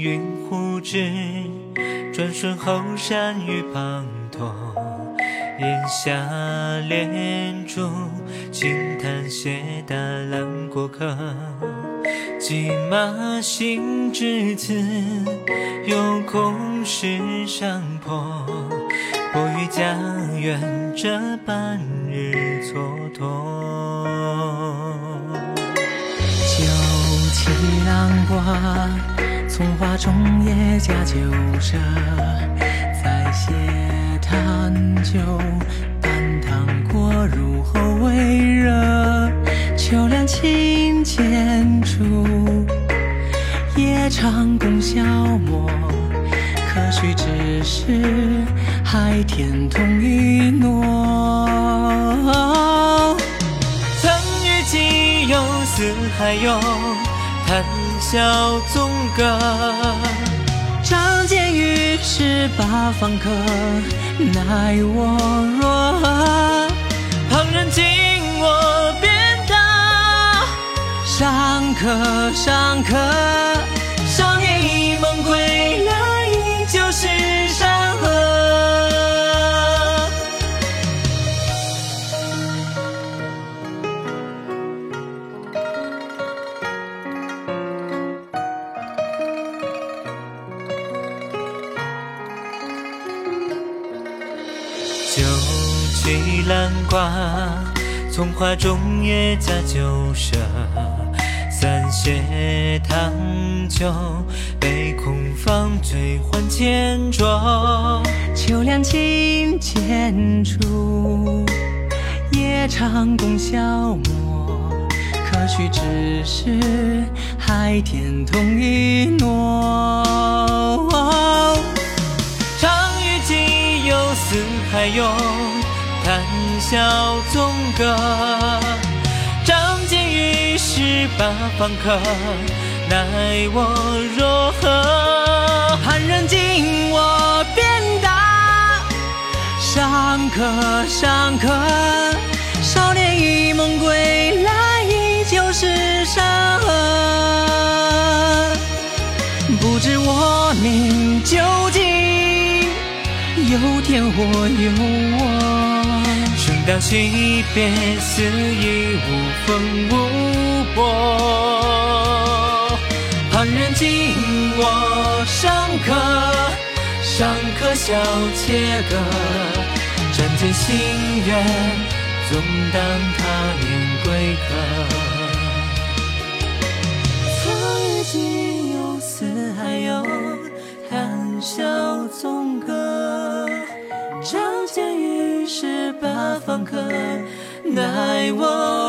云忽至，转瞬后山雨滂沱。檐下帘烛，轻叹斜打烂过客。骑马行至此，有空石上坡。迫于家园这半日蹉跎。酒旗郎挂，从花中叶加酒色。再携坛酒，半汤过入喉微热。秋凉清浅处，夜长共消磨。可许只是海天同一诺。曾与基友四海游，谈笑纵歌。仗剑于十八方客，奈我若何？旁人敬我鞭打，尚可尚可。酒旗兰挂，从花中叶加酒色。三谢汤酒，杯空方醉还浅酌。秋凉清浅处，夜长共消磨。可许只是海天同一诺。还有，谈笑纵歌。仗剑于十八方客，奈我若何？盼人敬我鞭打，尚可尚可。少年一梦归来，依旧是山河。不知我命究竟，有天我有我。生当惜别，死亦无风无波。旁人敬我尚可，尚可笑且歌。斩剑心愿，纵当他年归客。曾与基友四海游，谈笑方客，奈我？